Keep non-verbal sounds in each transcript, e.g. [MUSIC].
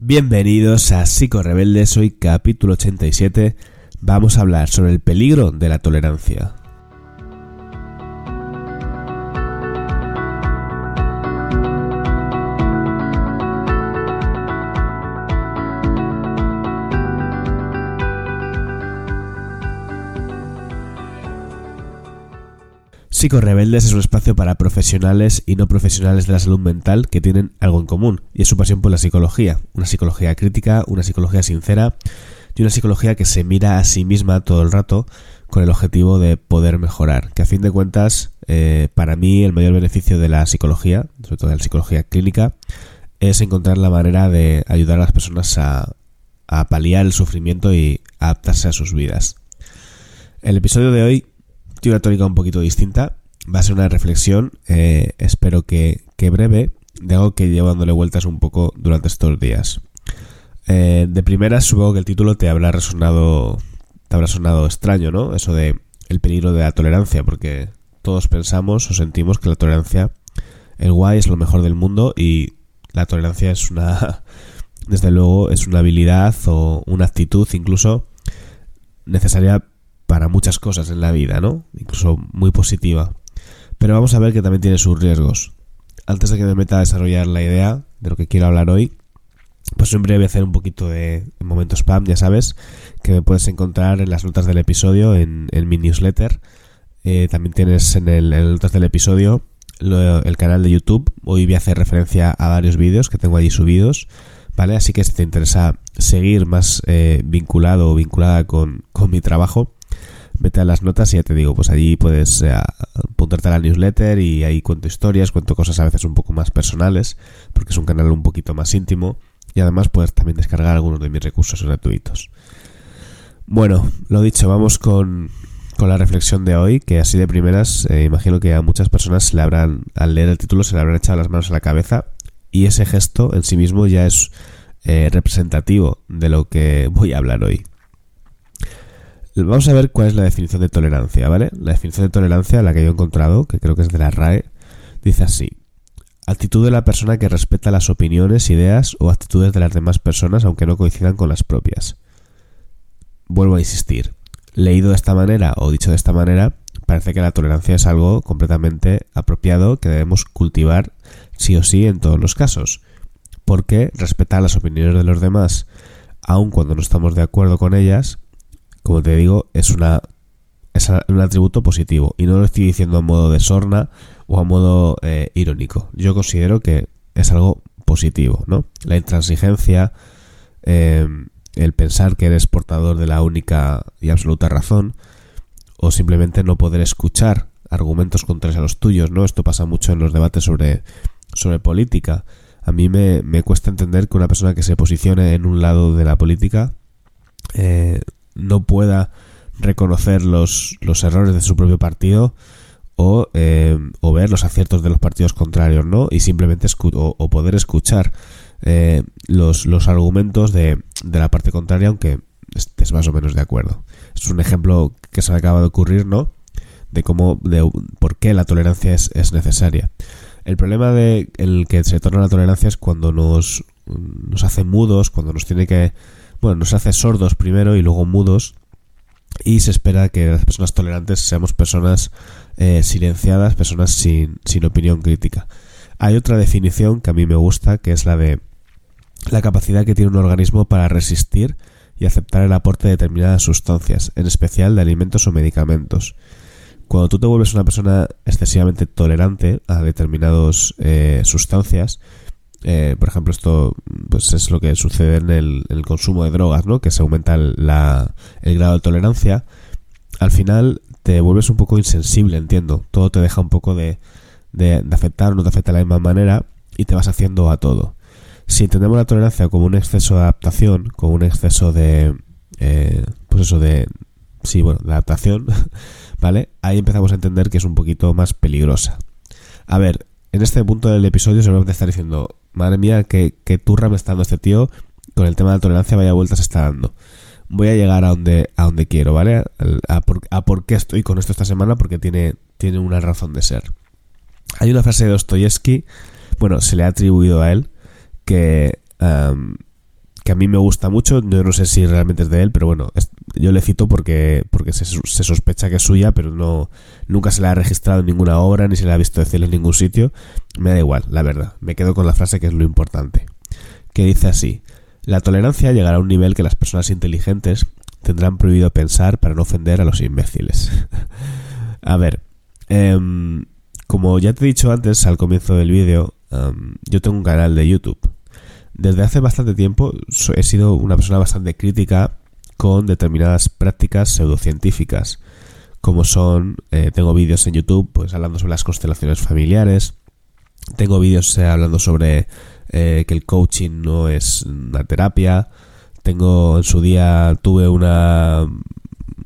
Bienvenidos a Psico Rebeldes, hoy capítulo 87. Vamos a hablar sobre el peligro de la tolerancia. Rebeldes es un espacio para profesionales y no profesionales de la salud mental que tienen algo en común, y es su pasión por la psicología, una psicología crítica, una psicología sincera y una psicología que se mira a sí misma todo el rato con el objetivo de poder mejorar, que a fin de cuentas, eh, para mí el mayor beneficio de la psicología, sobre todo de la psicología clínica, es encontrar la manera de ayudar a las personas a, a paliar el sufrimiento y adaptarse a sus vidas. El episodio de hoy tiene una tónica un poquito distinta. Va a ser una reflexión, eh, espero que, breve, de algo que llevo dándole vueltas un poco durante estos días. Eh, de primera, supongo que el título te habrá resonado, te habrá sonado extraño, ¿no? Eso de el peligro de la tolerancia, porque todos pensamos o sentimos que la tolerancia, el guay es lo mejor del mundo y la tolerancia es una, [LAUGHS] desde luego, es una habilidad o una actitud incluso necesaria para muchas cosas en la vida, ¿no? Incluso muy positiva. Pero vamos a ver que también tiene sus riesgos. Antes de que me meta a desarrollar la idea de lo que quiero hablar hoy, pues siempre voy a hacer un poquito de momento spam, ya sabes, que me puedes encontrar en las notas del episodio, en, mi newsletter. Eh, también tienes en, el, en las notas del episodio el canal de YouTube. Hoy voy a hacer referencia a varios vídeos que tengo allí subidos. ¿Vale? Así que si te interesa seguir más eh, vinculado o vinculada con, con mi trabajo, vete a las notas y ya te digo, pues allí puedes eh, apuntarte a la newsletter y ahí cuento historias, cuento cosas a veces un poco más personales, porque es un canal un poquito más íntimo y además puedes también descargar algunos de mis recursos gratuitos. Bueno, lo dicho, vamos con, con la reflexión de hoy, que así de primeras eh, imagino que a muchas personas se le habrán, al leer el título, se le habrán echado las manos a la cabeza y ese gesto en sí mismo ya es eh, representativo de lo que voy a hablar hoy. Vamos a ver cuál es la definición de tolerancia, ¿vale? La definición de tolerancia, la que yo he encontrado, que creo que es de la RAE, dice así. Actitud de la persona que respeta las opiniones, ideas o actitudes de las demás personas aunque no coincidan con las propias. Vuelvo a insistir. Leído de esta manera o dicho de esta manera, parece que la tolerancia es algo completamente apropiado que debemos cultivar sí o sí en todos los casos. Porque respetar las opiniones de los demás, aun cuando no estamos de acuerdo con ellas, como te digo, es una es un atributo positivo y no lo estoy diciendo a modo de sorna o a modo eh, irónico. Yo considero que es algo positivo, ¿no? La intransigencia, em, el pensar que eres portador de la única y absoluta razón, o simplemente no poder escuchar argumentos contrarios a los tuyos, ¿no? Esto pasa mucho en los debates sobre, sobre política. A mí me, me cuesta entender que una persona que se posicione en un lado de la política eh, no pueda reconocer los, los errores de su propio partido o, eh, o, ver los aciertos de los partidos contrarios, ¿no? Y simplemente o, poder escuchar eh, los, los argumentos de, de la parte contraria, aunque estés más o menos de acuerdo. Es un ejemplo que se acaba de ocurrir, ¿no? De cómo, de por qué la tolerancia es, es necesaria. El problema de el que se torna la tolerancia es cuando nos, nos hace mudos, cuando nos tiene que bueno, nos hace sordos primero y luego mudos. Y se espera que las personas tolerantes seamos personas eh, silenciadas, personas sin, sin opinión crítica. Hay otra definición que a mí me gusta, que es la de la capacidad que tiene un organismo para resistir y aceptar el aporte de determinadas sustancias, en especial de alimentos o medicamentos. Cuando tú te vuelves una persona excesivamente tolerante a determinadas eh, sustancias, eh, por ejemplo, esto pues es lo que sucede en el, consumo de drogas, ¿no? Que se aumenta el, grado de tolerancia. Al final te vuelves un poco insensible, entiendo. Todo te deja un poco de, de, afectar, no te afecta de la misma manera y te vas haciendo a todo. Si entendemos la tolerancia como un exceso de adaptación, como un exceso de, eh, pues eso de, sí, bueno, de adaptación, [LAUGHS] ¿vale? Ahí empezamos a entender que es un poquito más peligrosa. A ver, en este punto del episodio seguramente estar diciendo, madre mía, qué, turra me está dando este tío con el tema de la tolerancia, vaya vueltas está dando. Voy a llegar a donde, a donde quiero, ¿vale? A por, qué estoy con esto esta semana, porque tiene, tiene una razón de ser. Hay una frase de Dostoyevsky, bueno, se le ha atribuido a él, que mí me gusta mucho, yo no sé si realmente es de él, pero bueno, yo le cito porque, porque se, se, sospecha que es suya, pero no nunca se la ha registrado en ninguna obra, ni se la ha visto decir en ningún sitio. Me da igual, la verdad. Me quedo con la frase que es lo importante. Que dice así, la tolerancia llegará a un nivel que las personas inteligentes tendrán prohibido pensar para no ofender a los imbéciles. [LAUGHS] a ver, em, como ya te he dicho antes al comienzo del vídeo, em, yo tengo un canal de YouTube desde hace bastante tiempo he sido una persona bastante crítica con determinadas prácticas pseudocientíficas, como son, eh, tengo vídeos en YouTube pues hablando sobre las constelaciones familiares, tengo vídeos eh, hablando sobre eh, que el coaching no es una terapia, tengo en su día tuve una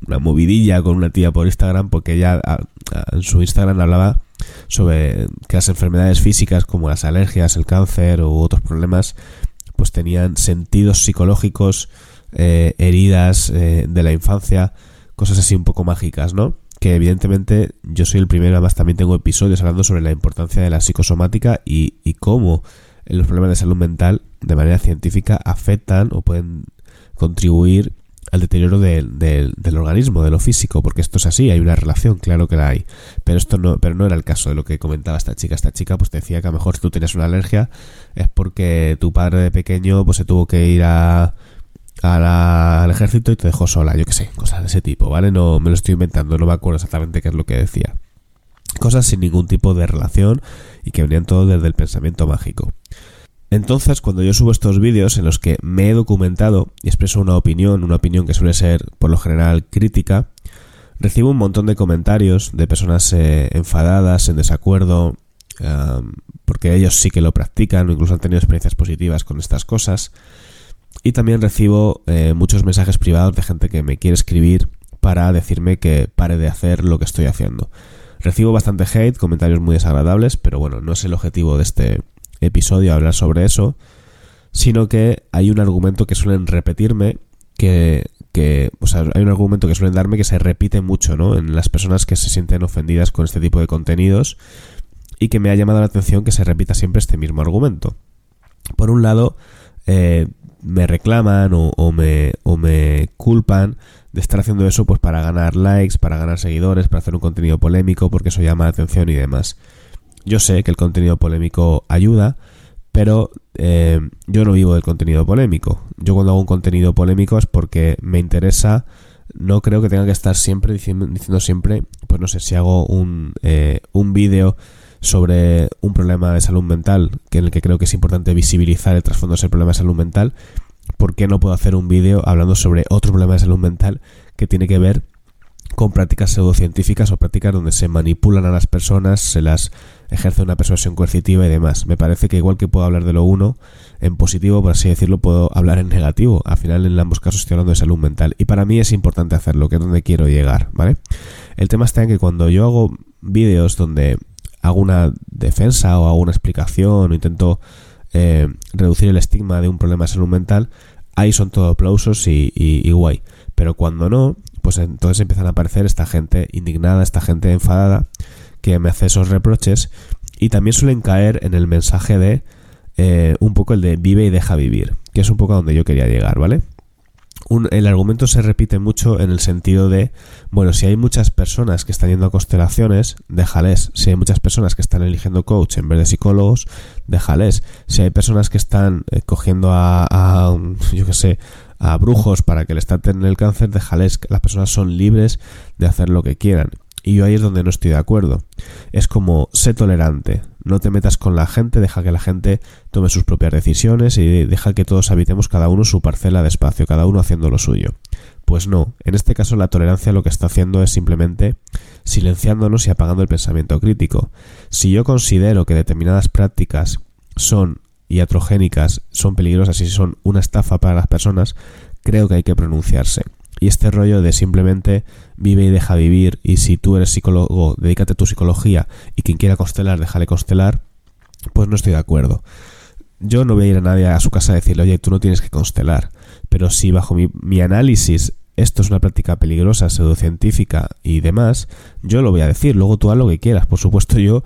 una movidilla con una tía por Instagram porque ella en su Instagram hablaba sobre que las enfermedades físicas como las alergias, el cáncer u otros problemas pues tenían sentidos psicológicos, eh, heridas eh, de la infancia, cosas así un poco mágicas, ¿no? Que evidentemente yo soy el primero, además también tengo episodios hablando sobre la importancia de la psicosomática y, y cómo los problemas de salud mental de manera científica afectan o pueden contribuir al deterioro del organismo, de lo físico, porque esto es así, hay una relación, claro que la hay. Pero esto no, pero no era el caso de lo que comentaba esta chica. Esta chica pues decía que a lo mejor si tú tenías una alergia es porque tu padre de pequeño pues se tuvo que ir a, al ejército y te dejó sola, yo qué sé, cosas de ese tipo, ¿vale? No me lo estoy inventando, no me acuerdo exactamente qué es lo que decía. Cosas sin ningún tipo de relación y que venían todo desde el pensamiento mágico. Entonces, cuando yo subo estos vídeos en los que me he documentado y expreso una opinión, una opinión que suele ser por lo general crítica, recibo un montón de comentarios de personas eh, enfadadas, en desacuerdo, porque ellos sí que lo practican o incluso han tenido experiencias positivas con estas cosas. Y también recibo eh, muchos mensajes privados de gente que me quiere escribir para decirme que pare de hacer lo que estoy haciendo. Recibo bastante hate, comentarios muy desagradables, pero bueno, no es el objetivo de este, episodio hablar sobre eso, sino que hay un argumento que suelen repetirme, que, que, o sea, hay un argumento que suelen darme que se repite mucho, ¿no? En las personas que se sienten ofendidas con este tipo de contenidos y que me ha llamado la atención que se repita siempre este mismo argumento. Por un lado, eh, me reclaman o, me, o me culpan de estar haciendo eso pues para ganar likes, para ganar seguidores, para hacer un contenido polémico, porque eso llama la atención y demás. Yo sé que el contenido polémico ayuda, pero eh, yo no vivo del contenido polémico. Yo cuando hago un contenido polémico es porque me interesa, no creo que tenga que estar siempre diciendo, siempre, pues no sé, si hago un, eh, un vídeo sobre un problema de salud mental, que en el que creo que es importante visibilizar el trasfondo de ese problema de salud mental, ¿por qué no puedo hacer un vídeo hablando sobre otro problema de salud mental que tiene que ver con prácticas pseudocientíficas o prácticas donde se manipulan a las personas, se las ejerce una persuasión coercitiva y demás. Me parece que igual que puedo hablar de lo uno en positivo, por así decirlo, puedo hablar en negativo. Al final, en ambos casos estoy hablando de salud mental. Y para mí es importante hacerlo, que es donde quiero llegar, ¿vale? El tema está en que cuando yo hago vídeos donde hago una defensa o hago una explicación o intento eh, reducir el estigma de un problema de salud mental, ahí son todo aplausos y, y guay. Pero cuando no, pues entonces empiezan a aparecer esta gente indignada, esta gente enfadada, que me hace esos reproches, y también suelen caer en el mensaje de eh, un poco el de vive y deja vivir, que es un poco a donde yo quería llegar, ¿vale? el argumento se repite mucho en el sentido de, bueno, si hay muchas personas que están yendo a constelaciones, déjales. Si hay muchas personas que están eligiendo coach en vez de psicólogos, déjales. Si hay personas que están eh, cogiendo a, yo qué sé, a brujos para que les traten el cáncer, déjales, las personas son libres de hacer lo que quieran. Y yo ahí es donde no estoy de acuerdo. Es como, sé tolerante, no te metas con la gente, deja que la gente tome sus propias decisiones y deja que todos habitemos cada uno su parcela de espacio, cada uno haciendo lo suyo. Pues no, en este caso la tolerancia lo que está haciendo es simplemente silenciándonos y apagando el pensamiento crítico. Si yo considero que determinadas prácticas son iatrogénicas son peligrosas y son una estafa para las personas, creo que hay que pronunciarse. Y este rollo de simplemente vive y deja vivir y si tú eres psicólogo, dedícate a tu psicología y quien quiera constelar, déjale constelar, pues no estoy de acuerdo. Yo no voy a ir a nadie a su casa a decirle, oye, tú no tienes que constelar. Pero si bajo mi, mi análisis esto es una práctica peligrosa, pseudocientífica y demás, yo lo voy a decir. Luego tú haz lo que quieras. Por supuesto, yo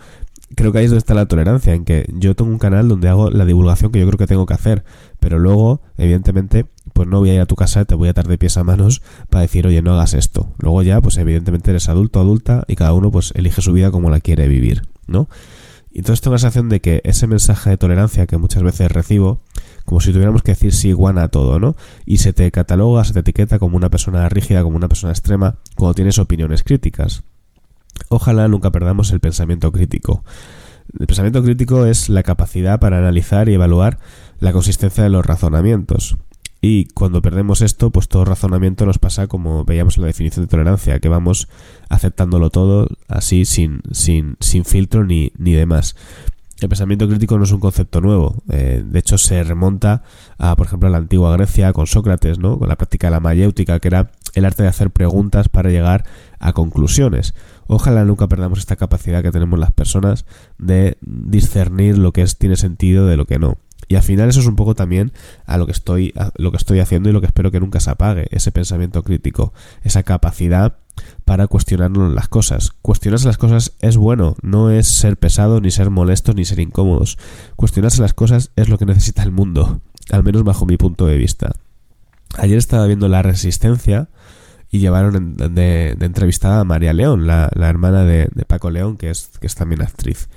creo que ahí es donde está la tolerancia, en que yo tengo un canal donde hago la divulgación que yo creo que tengo que hacer, pero luego, evidentemente, pues no voy a ir a tu casa, te voy a atar de pies a manos para decir, oye, no hagas esto. Luego ya, pues evidentemente eres adulto, adulta, y cada uno pues elige su vida como la quiere vivir, ¿no? Y entonces tengo la sensación de que ese mensaje de tolerancia que muchas veces recibo, como si tuviéramos que decir sí iguana a todo, ¿no? Y se te cataloga, se te etiqueta como una persona rígida, como una persona extrema, cuando tienes opiniones críticas. Ojalá nunca perdamos el pensamiento crítico. El pensamiento crítico es la capacidad para analizar y evaluar la consistencia de los razonamientos. Y cuando perdemos esto, pues todo razonamiento nos pasa como veíamos en la definición de tolerancia, que vamos aceptándolo todo así sin, sin, sin filtro ni, ni demás. El pensamiento crítico no es un concepto nuevo. Eh, de hecho, se remonta a, por ejemplo, a la antigua Grecia con Sócrates, ¿no? Con la práctica de la mayéutica, que era el arte de hacer preguntas para llegar a conclusiones. Ojalá nunca perdamos esta capacidad que tenemos las personas de discernir lo que es, tiene sentido de lo que no. Y al final eso es un poco también a lo que estoy a lo que estoy haciendo y lo que espero que nunca se apague, ese pensamiento crítico, esa capacidad para cuestionarnos las cosas. Cuestionarse las cosas es bueno, no es ser pesado, ni ser molesto, ni ser incómodos. Cuestionarse las cosas es lo que necesita el mundo, al menos bajo mi punto de vista. Ayer estaba viendo La Resistencia y llevaron de, entrevistada a María León, la, hermana de, Paco León, que es, que es también actriz.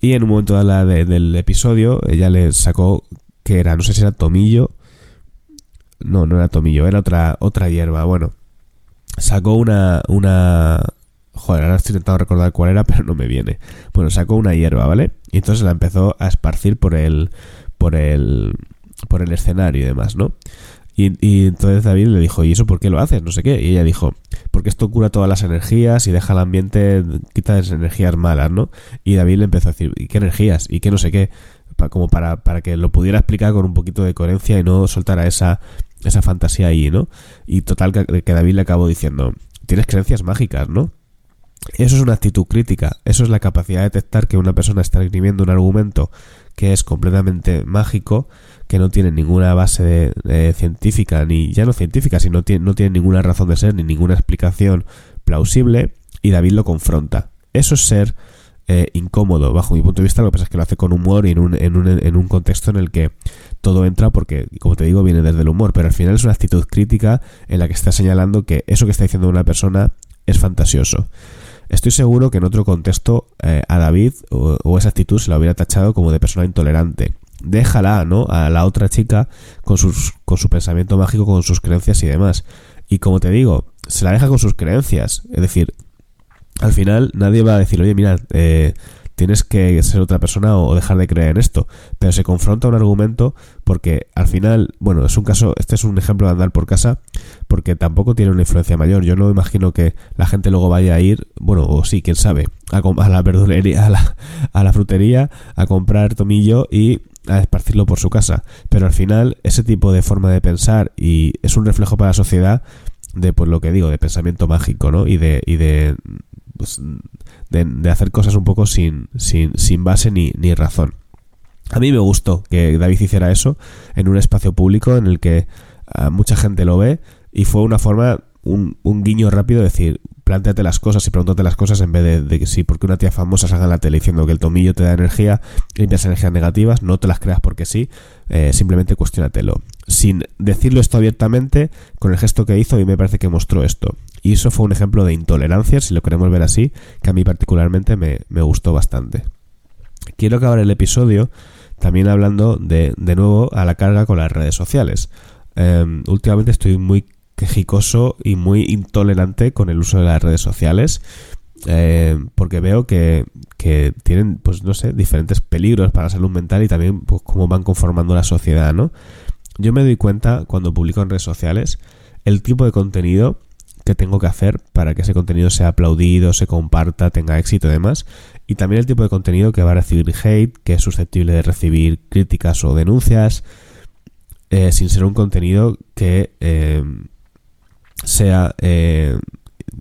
Y en un momento de la del episodio, ella le sacó que era, no sé si era tomillo. No, no era tomillo, era otra, otra hierba. Bueno, sacó una, una. Joder, ahora estoy intentando recordar cuál era, [LAUGHS] pero no me viene. Bueno, sacó una hierba, ¿vale? Y entonces la empezó a esparcir por el. por el. por el escenario y demás, ¿no? Y, entonces David le dijo, ¿y eso por qué lo haces? No sé qué. Y ella dijo, porque esto cura todas las energías y deja el ambiente, quita las energías malas, ¿no? Y David le empezó a decir, ¿y qué energías? ¿Y qué no sé qué? como para, para que lo pudiera explicar con un poquito de coherencia y no soltara esa, esa fantasía ahí, ¿no? Y total que, que David le acabó diciendo, tienes creencias mágicas, ¿no? Eso es una actitud crítica, eso es la capacidad de detectar que una persona está escribiendo un argumento que es completamente mágico que no tiene ninguna base científica, ni ya no científica, sino tiene, no tiene ninguna razón de ser, ni ninguna explicación plausible, y David lo confronta. Eso es ser eh, incómodo, bajo mi punto de vista, lo que pasa es que lo hace con humor y en un, en, un, en un contexto en el que todo entra porque, como te digo, viene desde el humor, pero al final es una actitud crítica en la que está señalando que eso que está diciendo una persona es fantasioso. Estoy seguro que en otro contexto eh, a David o, esa actitud se la hubiera tachado como de persona intolerante déjala, ¿no? A la otra chica con, sus, con su pensamiento mágico, con sus creencias y demás. Y como te digo, se la deja con sus creencias. Es decir, al final nadie va a decir, oye, mira, eh, tienes que ser otra persona o dejar de creer en esto. Pero se confronta un argumento porque al final, bueno, es un caso, este es un ejemplo de andar por casa porque tampoco tiene una influencia mayor. Yo no imagino que la gente luego vaya a ir, bueno, o sí, quién sabe, a, a la verdulería, a la, a la frutería, a comprar tomillo y a esparcirlo por su casa. Pero al final, ese tipo de forma de pensar y es un reflejo para la sociedad de, pues lo que digo, de pensamiento mágico, ¿no? Y de, y de, pues, de, hacer cosas un poco sin, sin, sin base ni, ni razón. A mí me gustó que David hiciera eso en un espacio público en el que ah, mucha gente lo ve y fue una forma, un, un guiño rápido de decir, planteate las cosas y pregúntate las cosas en vez de, que sí, porque una tía famosa salga en la tele diciendo que el tomillo te da energía, limpias energías negativas, no te las creas porque sí, eh, simplemente cuestionatelo. Sin decirlo esto abiertamente, con el gesto que hizo, y me parece que mostró esto. Y eso fue un ejemplo de intolerancia, si lo queremos ver así, que a mí particularmente me, gustó bastante. Quiero acabar el episodio también hablando de, de nuevo a la carga con las redes sociales. Em, últimamente estoy muy quejicoso y muy intolerante con el uso de las redes sociales. Eh, porque veo que, que, tienen, pues no sé, diferentes peligros para la salud mental y también pues, cómo van conformando la sociedad, ¿no? Yo me doy cuenta cuando publico en redes sociales el tipo de contenido que tengo que hacer para que ese contenido sea aplaudido, se comparta, tenga éxito y demás. Y también el tipo de contenido que va a recibir hate, que es susceptible de recibir críticas o denuncias, eh, sin ser un contenido que eh, sea eh,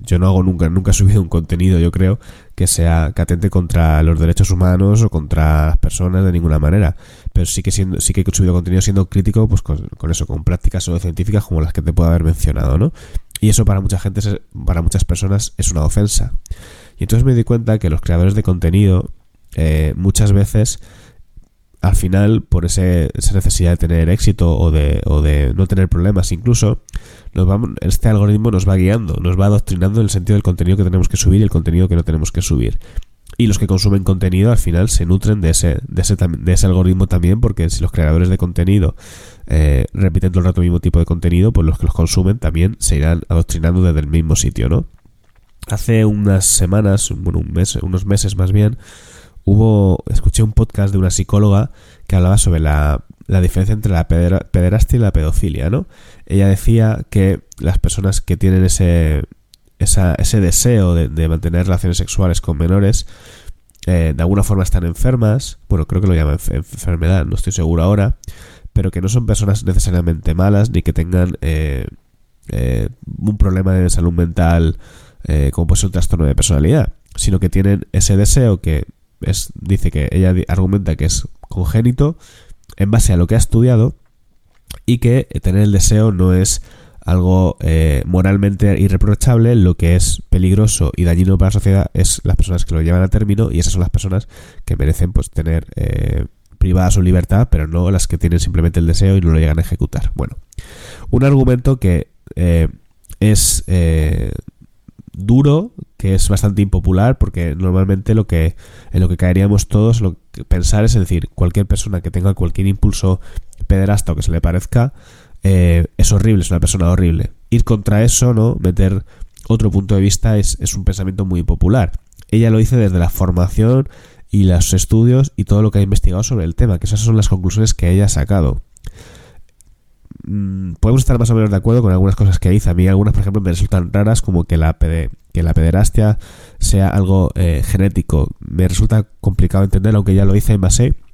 yo no hago nunca nunca he subido un contenido yo creo que sea catente contra los derechos humanos o contra las personas de ninguna manera pero sí que siendo sí que he subido contenido siendo crítico pues con, eso con prácticas científicas como las que te puedo haber mencionado no y eso para mucha gente para muchas personas es una ofensa y entonces me di cuenta que los creadores de contenido eh, muchas veces al final, por ese, esa necesidad de tener éxito o de, o de no tener problemas incluso, nos este algoritmo nos va guiando, nos va adoctrinando en el sentido del contenido que tenemos que subir y el contenido que no tenemos que subir. Y los que consumen contenido al final se nutren de ese, de ese, de ese algoritmo también, porque si los creadores de contenido eh, repiten todo el rato el mismo tipo de contenido, pues los que los consumen también se irán adoctrinando desde el mismo sitio, ¿no? Hace unas semanas, bueno, un mes, unos meses más bien, hubo, escuché un podcast de una psicóloga que hablaba sobre la, la diferencia entre la pederastia y la pedofilia, ¿no? Ella decía que las personas que tienen ese, ese deseo de, mantener relaciones sexuales con menores, eh, de alguna forma están enfermas, bueno, creo que lo llaman enfermedad, no estoy seguro ahora, pero que no son personas necesariamente malas ni que tengan eh, eh, un problema de salud mental como puede ser un trastorno de personalidad, sino que tienen ese deseo que es, dice que ella argumenta que es congénito en base a lo que ha estudiado y que tener el deseo no es algo eh, moralmente irreprochable, lo que es peligroso y dañino para la sociedad es las personas que lo llevan a término y esas son las personas que merecen pues tener eh, privada su libertad, pero no las que tienen simplemente el deseo y no lo llegan a ejecutar. Bueno, un argumento que eh, es duro, que es bastante impopular, porque normalmente lo que en lo que caeríamos todos lo que pensar es decir, cualquier persona que tenga cualquier impulso pederasta o que se le parezca eh, es horrible, es una persona horrible. Ir contra eso, ¿no? Meter otro punto de vista es, es un pensamiento muy popular. Ella lo dice desde la formación y los estudios y todo lo que ha investigado sobre el tema, que esas son las conclusiones que ella ha sacado. Mm, podemos estar más o menos de acuerdo con algunas cosas que dice. A mí algunas, por ejemplo, me resultan raras, como que la, que la pederastia sea algo eh, genético. Me resulta complicado entender, aunque ya lo hice en base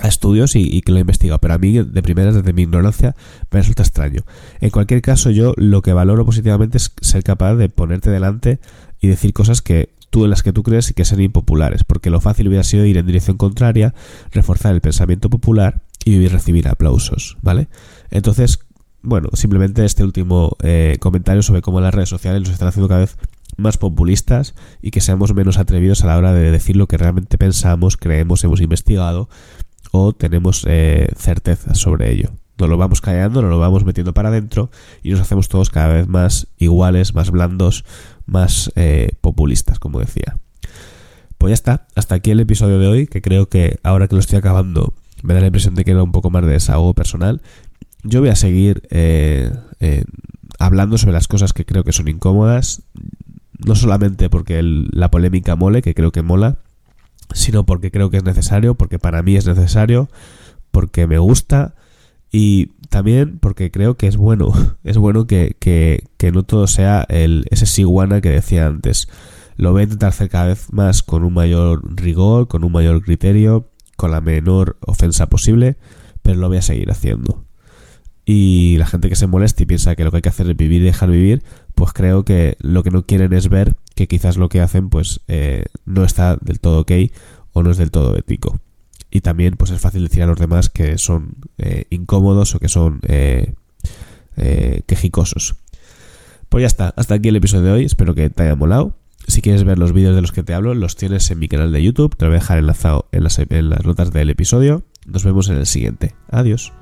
a estudios y, que lo he investigado. Pero a mí, de primeras, desde mi ignorancia, me resulta extraño. En cualquier caso, yo lo que valoro positivamente es ser capaz de ponerte delante y decir cosas que tú en las que tú crees y que sean impopulares, porque lo fácil hubiera sido ir en dirección contraria, reforzar el pensamiento popular y recibir aplausos, ¿vale? Entonces, bueno, simplemente este último eh, comentario sobre cómo las redes sociales nos están haciendo cada vez más populistas y que seamos menos atrevidos a la hora de decir lo que realmente pensamos, creemos, hemos investigado o tenemos eh, certeza sobre ello. Nos lo vamos callando, nos lo vamos metiendo para adentro y nos hacemos todos cada vez más iguales, más blandos, más eh, populistas, como decía. Pues ya está, hasta aquí el episodio de hoy, que creo que ahora que lo estoy acabando me da la impresión de que era un poco más de desahogo personal. Yo voy a seguir eh, hablando sobre las cosas que creo que son incómodas, no solamente porque la polémica mole, que creo que mola, sino porque creo que es necesario, porque para mí es necesario, porque me gusta y también porque creo que es bueno, [LAUGHS] es bueno que, que, que no todo sea el, ese siguana que decía antes. Lo voy a intentar hacer cada vez más con un mayor rigor, con un mayor criterio, con la menor ofensa posible, pero lo voy a seguir haciendo. Y la gente que se moleste y piensa que lo que hay que hacer es vivir y dejar vivir, pues creo que lo que no quieren es ver que quizás lo que hacen pues eh, no está del todo ok o no es del todo ético. Y también pues es fácil decir a los demás que son eh, incómodos o que son eh, quejicosos. Pues ya está, hasta aquí el episodio de hoy, espero que te haya molado. Si quieres ver los vídeos de los que te hablo, los tienes en mi canal de YouTube. Te lo voy a dejar enlazado en las, en las notas del episodio. Nos vemos en el siguiente. Adiós.